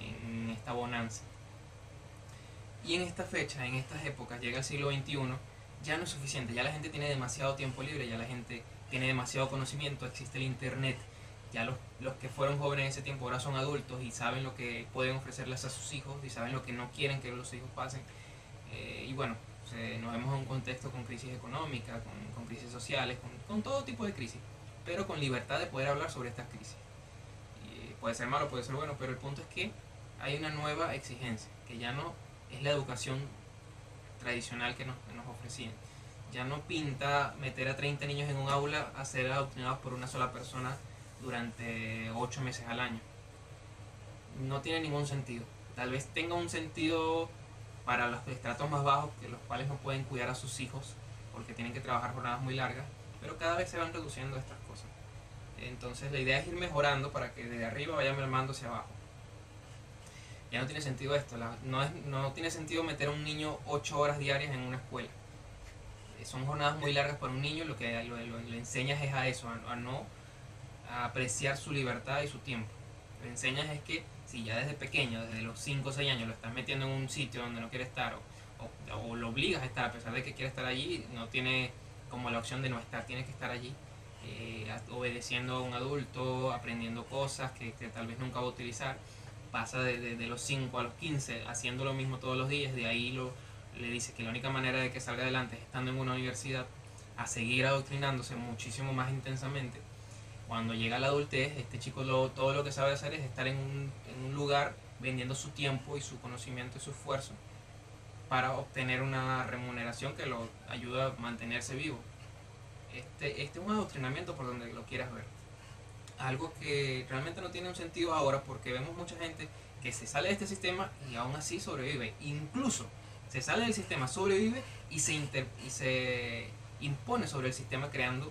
A: en esta bonanza. Y en esta fecha, en estas épocas, llega el siglo XXI, ya no es suficiente, ya la gente tiene demasiado tiempo libre, ya la gente tiene demasiado conocimiento, existe el internet, ya los, los que fueron jóvenes en ese tiempo ahora son adultos y saben lo que pueden ofrecerles a sus hijos y saben lo que no quieren que los hijos pasen. Eh, y bueno, nos vemos en un contexto con crisis económica, con, crisis sociales, con, todo tipo de crisis, pero con libertad de poder hablar sobre estas crisis. Y puede ser malo, puede ser bueno, pero el punto es que hay una nueva exigencia, que ya no es la educación tradicional que nos, que nos ofrecían. Ya no pinta meter a 30 niños en un aula a ser adoctrinados por una sola persona durante 8 meses al año. No tiene ningún sentido. Tal vez tenga un sentido para los estratos más bajos, que los cuales no pueden cuidar a sus hijos porque tienen que trabajar jornadas muy largas, pero cada vez se van reduciendo estas cosas. Entonces la idea es ir mejorando para que desde arriba vaya mermando hacia abajo. Ya no tiene sentido esto, no, no tiene sentido meter a un niño 8 horas diarias en una escuela. Eh, son jornadas muy largas para un niño, lo que le enseñas es a eso, a, no a apreciar su libertad y su tiempo. Lo enseñas es que si ya desde pequeño, desde los 5 o 6 años, lo estás metiendo en un sitio donde no quiere estar o, o, lo obligas a estar a pesar de que quiere estar allí, no tiene como la opción de no estar, tiene que estar allí. Eh, obedeciendo a un adulto, aprendiendo cosas que, que, tal vez nunca va a utilizar, pasa de, de, de, los 5 a los 15 haciendo lo mismo todos los días, de ahí lo, le dice que la única manera de que salga adelante es estando en una universidad, a seguir adoctrinándose muchísimo más intensamente cuando llega la adultez, este chico lo, todo lo que sabe hacer es estar en un, en un lugar vendiendo su tiempo y su conocimiento y su esfuerzo para obtener una remuneración que lo ayuda a mantenerse vivo. Este, este es un adoctrinamiento por donde lo quieras ver. Algo que realmente no tiene un sentido ahora porque vemos mucha gente que se sale de este sistema y aún así sobrevive. Incluso se sale del sistema, sobrevive y se, inter, y se impone sobre el sistema creando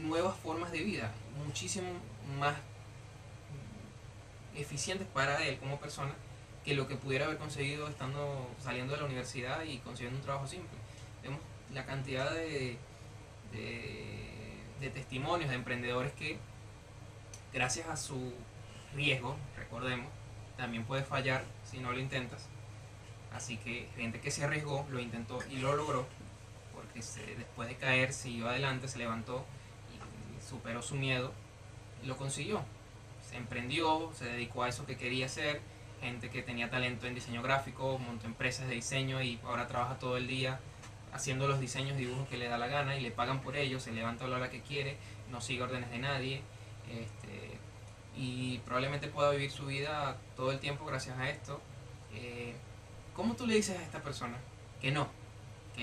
A: nuevas formas de vida muchísimo más eficientes para él como persona que lo que pudiera haber conseguido estando saliendo de la universidad y consiguiendo un trabajo simple. Vemos la cantidad de, de, testimonios de emprendedores que gracias a su riesgo, recordemos, también puede fallar si no lo intentas. Así que gente que se arriesgó, lo intentó y lo logró, porque después de caer siguió adelante, se levantó superó su miedo lo consiguió. Se emprendió, se dedicó a eso que quería hacer, gente que tenía talento en diseño gráfico, montó empresas de diseño y ahora trabaja todo el día haciendo los diseños dibujos que le da la gana y le pagan por ello, se levanta a la hora que quiere, no sigue órdenes de nadie este, y probablemente pueda vivir su vida todo el tiempo gracias a esto. Eh, ¿Cómo tú le dices a esta persona que no?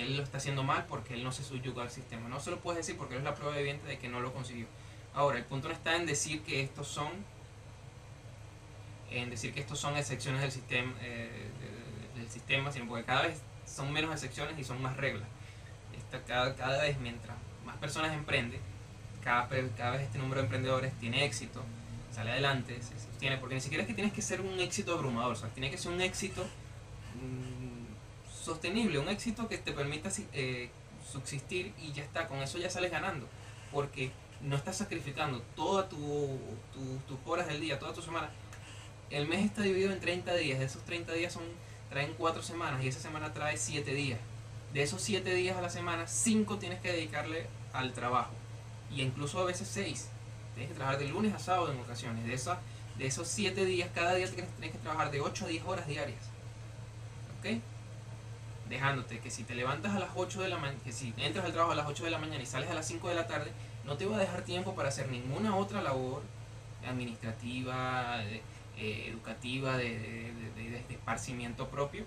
A: Él lo está haciendo mal porque él no se subyugó al sistema. No se lo puedes decir porque él es la prueba evidente de que no lo consiguió. Ahora, el punto no está en decir que estos son en decir que estos son excepciones del sistema, eh, del sistema, sino porque cada vez son menos excepciones y son más reglas. Esta, cada, cada vez mientras más personas emprenden, cada, cada vez este número de emprendedores tiene éxito, sale adelante, se sostiene, porque ni siquiera es que tienes que ser un éxito abrumador, o sea, tiene que ser un éxito sostenible, un éxito que te permita eh, subsistir y ya está, con eso ya sales ganando, porque no estás sacrificando todas tu, tus horas del día, toda tu semana. El mes está dividido en 30 días, de esos 30 días son, traen 4 semanas y esa semana trae 7 días. De esos 7 días a la semana, 5 tienes que dedicarle al trabajo y incluso a veces 6. Tienes que trabajar de lunes a sábado en ocasiones. De, esa, de esos 7 días, cada día tienes que trabajar de 8 a 10 horas diarias. ¿Ok? Dejándote que si te levantas a las 8 de la mañana, que si entras al trabajo a las 8 de la mañana y sales a las 5 de la tarde, no te va a dejar tiempo para hacer ninguna otra labor administrativa, eh, educativa, de, de, esparcimiento propio,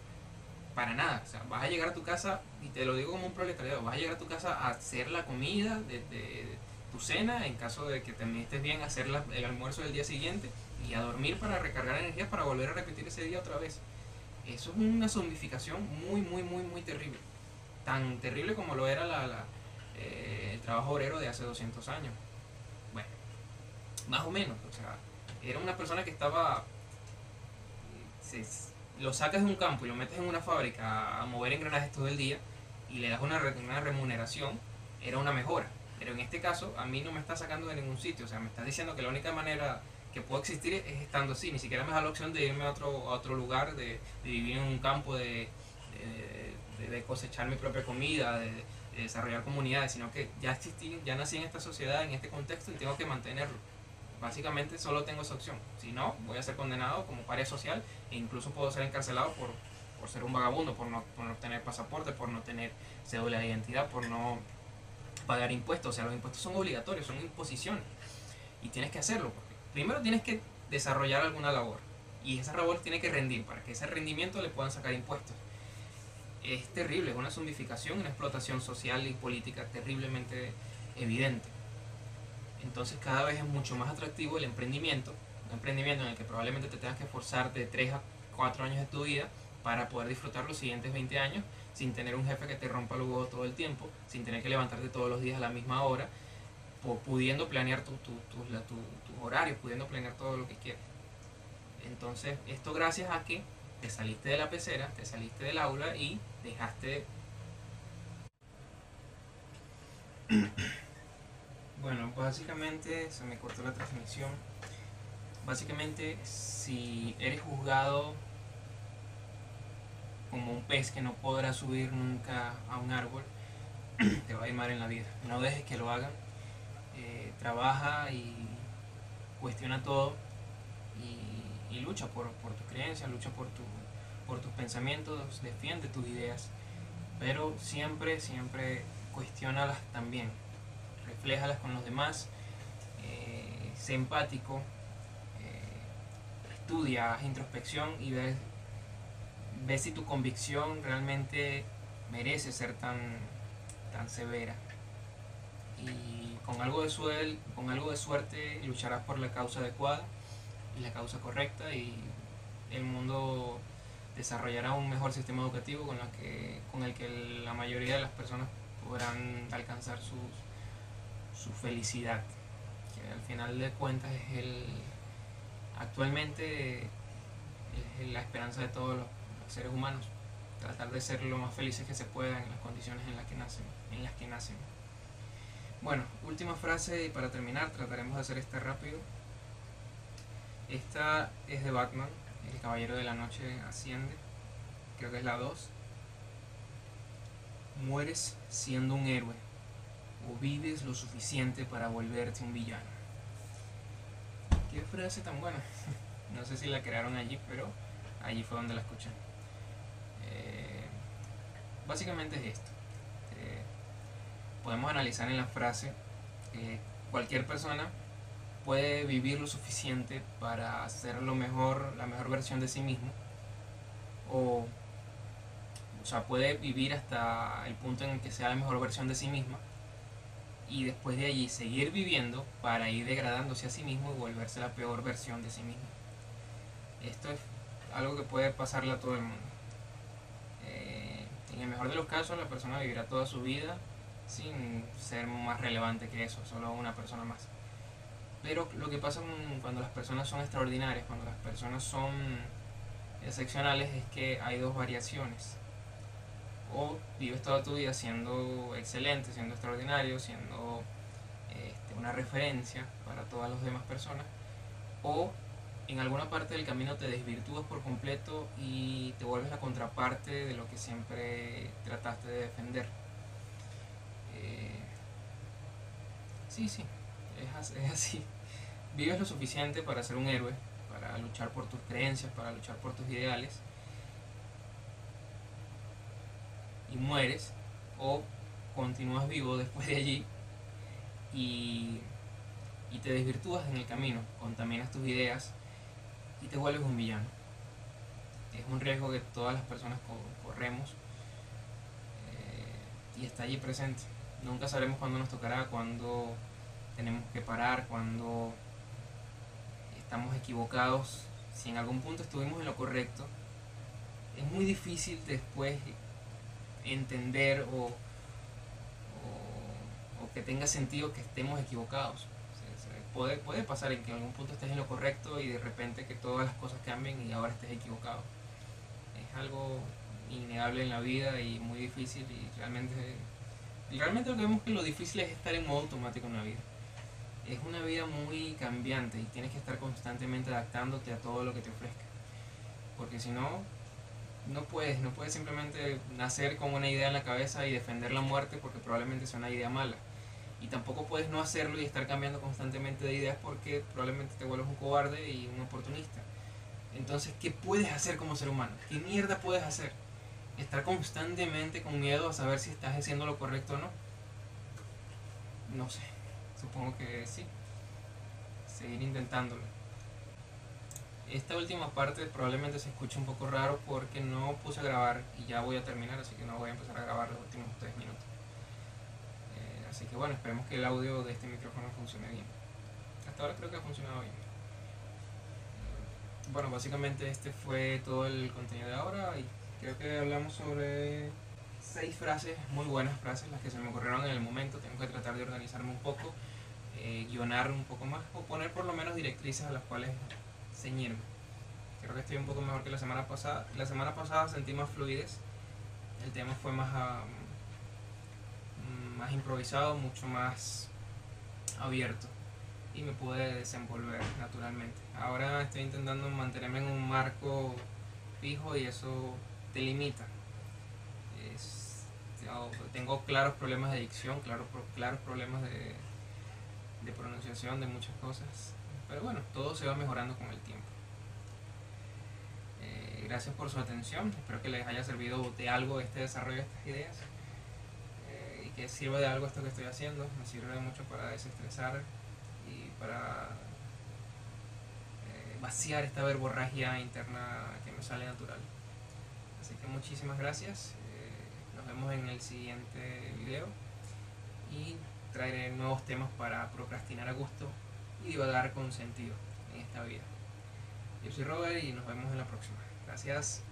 A: para nada. O sea, vas a llegar a tu casa, y te lo digo como un proletariado, vas a llegar a tu casa a hacer la comida de, tu cena, en caso de que te estés bien, hacer el almuerzo del día siguiente y a dormir para recargar energías para volver a repetir ese día otra vez. Eso es una zombificación muy, muy, muy, muy terrible. Tan terrible como lo era la, eh, el trabajo obrero de hace 200 años. Bueno, más o menos. O sea, era una persona que estaba... lo sacas de un campo y lo metes en una fábrica a mover engranajes todo el día y le das una, una remuneración, era una mejora. Pero en este caso, a mí no me está sacando de ningún sitio. O sea, me está diciendo que la única manera que puedo existir es estando así, ni siquiera me da la opción de irme a otro, a otro lugar, de, vivir en un campo, de, cosechar mi propia comida, de, desarrollar comunidades, sino que ya existí, ya nací en esta sociedad, en este contexto y tengo que mantenerlo. Básicamente solo tengo esa opción. Si no, voy a ser condenado como paria social e incluso puedo ser encarcelado por, por ser un vagabundo, por no, por no tener pasaporte, por no tener cédula de identidad, por no pagar impuestos. O sea, los impuestos son obligatorios, son imposiciones. Y tienes que hacerlo. Primero tienes que desarrollar alguna labor. Y esa labor tiene que rendir. Para que ese rendimiento le puedan sacar impuestos. Es terrible, es una zombificación, una explotación social y política terriblemente evidente. Entonces cada vez es mucho más atractivo el emprendimiento. Un emprendimiento en el que probablemente te tengas que esforzar de 3 a 4 años de tu vida para poder disfrutar los siguientes 20 años sin tener un jefe que te rompa los huevos todo el tiempo, sin tener que levantarte todos los días a la misma hora, pudiendo planear tus tu, tu, horarios, pudiendo planear todo lo que quieras. Entonces, esto gracias a que te saliste de la pecera, te saliste del aula y dejaste... Bueno, básicamente se me cortó la transmisión. Básicamente, si eres juzgado como un pez que no podrá subir nunca a un árbol, te va a ir mal en la vida. No dejes que lo hagan. Eh, trabaja y cuestiona todo y, lucha por, tus creencias, lucha por, por tus pensamientos, defiende tus ideas. Pero siempre, siempre cuestionalas también. Refléjalas con los demás. Eh, sé empático. Eh, estudia, haz introspección y ves ve si tu convicción realmente merece ser tan, tan severa. Con algo, de suerte, con algo de suerte lucharás por la causa adecuada y la causa correcta y el mundo desarrollará un mejor sistema educativo con, el que la mayoría de las personas podrán alcanzar su, felicidad, que al final de cuentas es el actualmente es la esperanza de todos los seres humanos, tratar de ser lo más felices que se pueda en las condiciones en las que nacen, en las que nacen. Bueno, última frase y para terminar trataremos de hacer esta rápido. Esta es de Batman, El Caballero de la Noche asciende, creo que es la 2. Mueres siendo un héroe o vives lo suficiente para volverte un villano. Qué frase tan buena. No sé si la crearon allí, pero allí fue donde la escuché. Básicamente es esto. Eh, podemos analizar en la frase que cualquier persona puede vivir lo suficiente para ser lo mejor, la mejor versión de sí mismo. O, o sea, puede vivir hasta el punto en el que sea la mejor versión de sí misma. Y después de allí seguir viviendo para ir degradándose a sí mismo y volverse la peor versión de sí mismo. Esto es algo que puede pasarle a todo el mundo. En el mejor de los casos, la persona vivirá toda su vida sin ser más relevante que eso, solo una persona más. Pero lo que pasa cuando las personas son extraordinarias, cuando las personas son excepcionales, es que hay dos variaciones. O vives toda tu vida siendo excelente, siendo extraordinario, siendo este, una referencia para todas las demás personas, o en alguna parte del camino te desvirtúas por completo y te vuelves la contraparte de lo que siempre trataste de defender. Sí, sí, es así. Vives lo suficiente para ser un héroe, para luchar por tus creencias, para luchar por tus ideales. Y mueres o continúas vivo después de allí y, y te desvirtúas en el camino, contaminas tus ideas, y te vuelves un villano. Es un riesgo que todas las personas corremos eh, y está allí presente. Nunca sabremos cuándo nos tocará, cuándo tenemos que parar, cuándo estamos equivocados. Si en algún punto estuvimos en lo correcto, es muy difícil después entender o, que tenga sentido que estemos equivocados puede, pasar en que en algún punto estés en lo correcto y de repente que todas las cosas cambien y ahora estés equivocado. Es algo innegable en la vida y muy difícil y realmente, realmente lo que vemos que lo difícil es estar en modo automático en la vida. Es una vida muy cambiante y tienes que estar constantemente adaptándote a todo lo que te ofrezca. Porque si no, no puedes, no puedes simplemente nacer con una idea en la cabeza y defender la muerte porque probablemente sea una idea mala. Y tampoco puedes no hacerlo y estar cambiando constantemente de ideas porque probablemente te vuelves un cobarde y un oportunista. Entonces, ¿qué puedes hacer como ser humano? ¿Qué mierda puedes hacer? Estar constantemente con miedo a saber si estás haciendo lo correcto o no. No sé, supongo que sí. Seguir intentándolo. Esta última parte probablemente se escuche un poco raro porque no puse a grabar y ya voy a terminar, así que no voy a empezar a grabar los últimos 3 minutos. Eh, así que bueno, esperemos que el audio de este micrófono funcione bien. Hasta ahora creo que ha funcionado bien. Bueno, básicamente este fue todo el contenido de ahora y creo que hablamos sobre seis frases, muy buenas frases, las que se me ocurrieron en el momento. Tengo que tratar de organizarme un poco, eh, guionar un poco más o poner por lo menos directrices a las cuales ceñirme. Creo que estoy un poco mejor que la semana pasada. La semana pasada sentí más fluidez. El tema fue más, um, más improvisado, mucho más abierto y me pude desenvolver naturalmente. Ahora estoy intentando mantenerme en un marco fijo y eso te limita. tengo claros problemas de dicción, claros, claros problemas de, de pronunciación de muchas cosas. Pero bueno, todo se va mejorando con el tiempo. Eh, gracias por su atención. Espero que les haya servido de algo este desarrollo de estas ideas. Eh, y que sirva de algo esto que estoy haciendo. Me sirve mucho para desestresar y para eh, vaciar esta verborragia interna que me sale natural. Así que muchísimas gracias. Nos vemos en el siguiente video y traeré nuevos temas para procrastinar a gusto y divagar con sentido en esta vida. Yo soy Robert y nos vemos en la próxima. Gracias.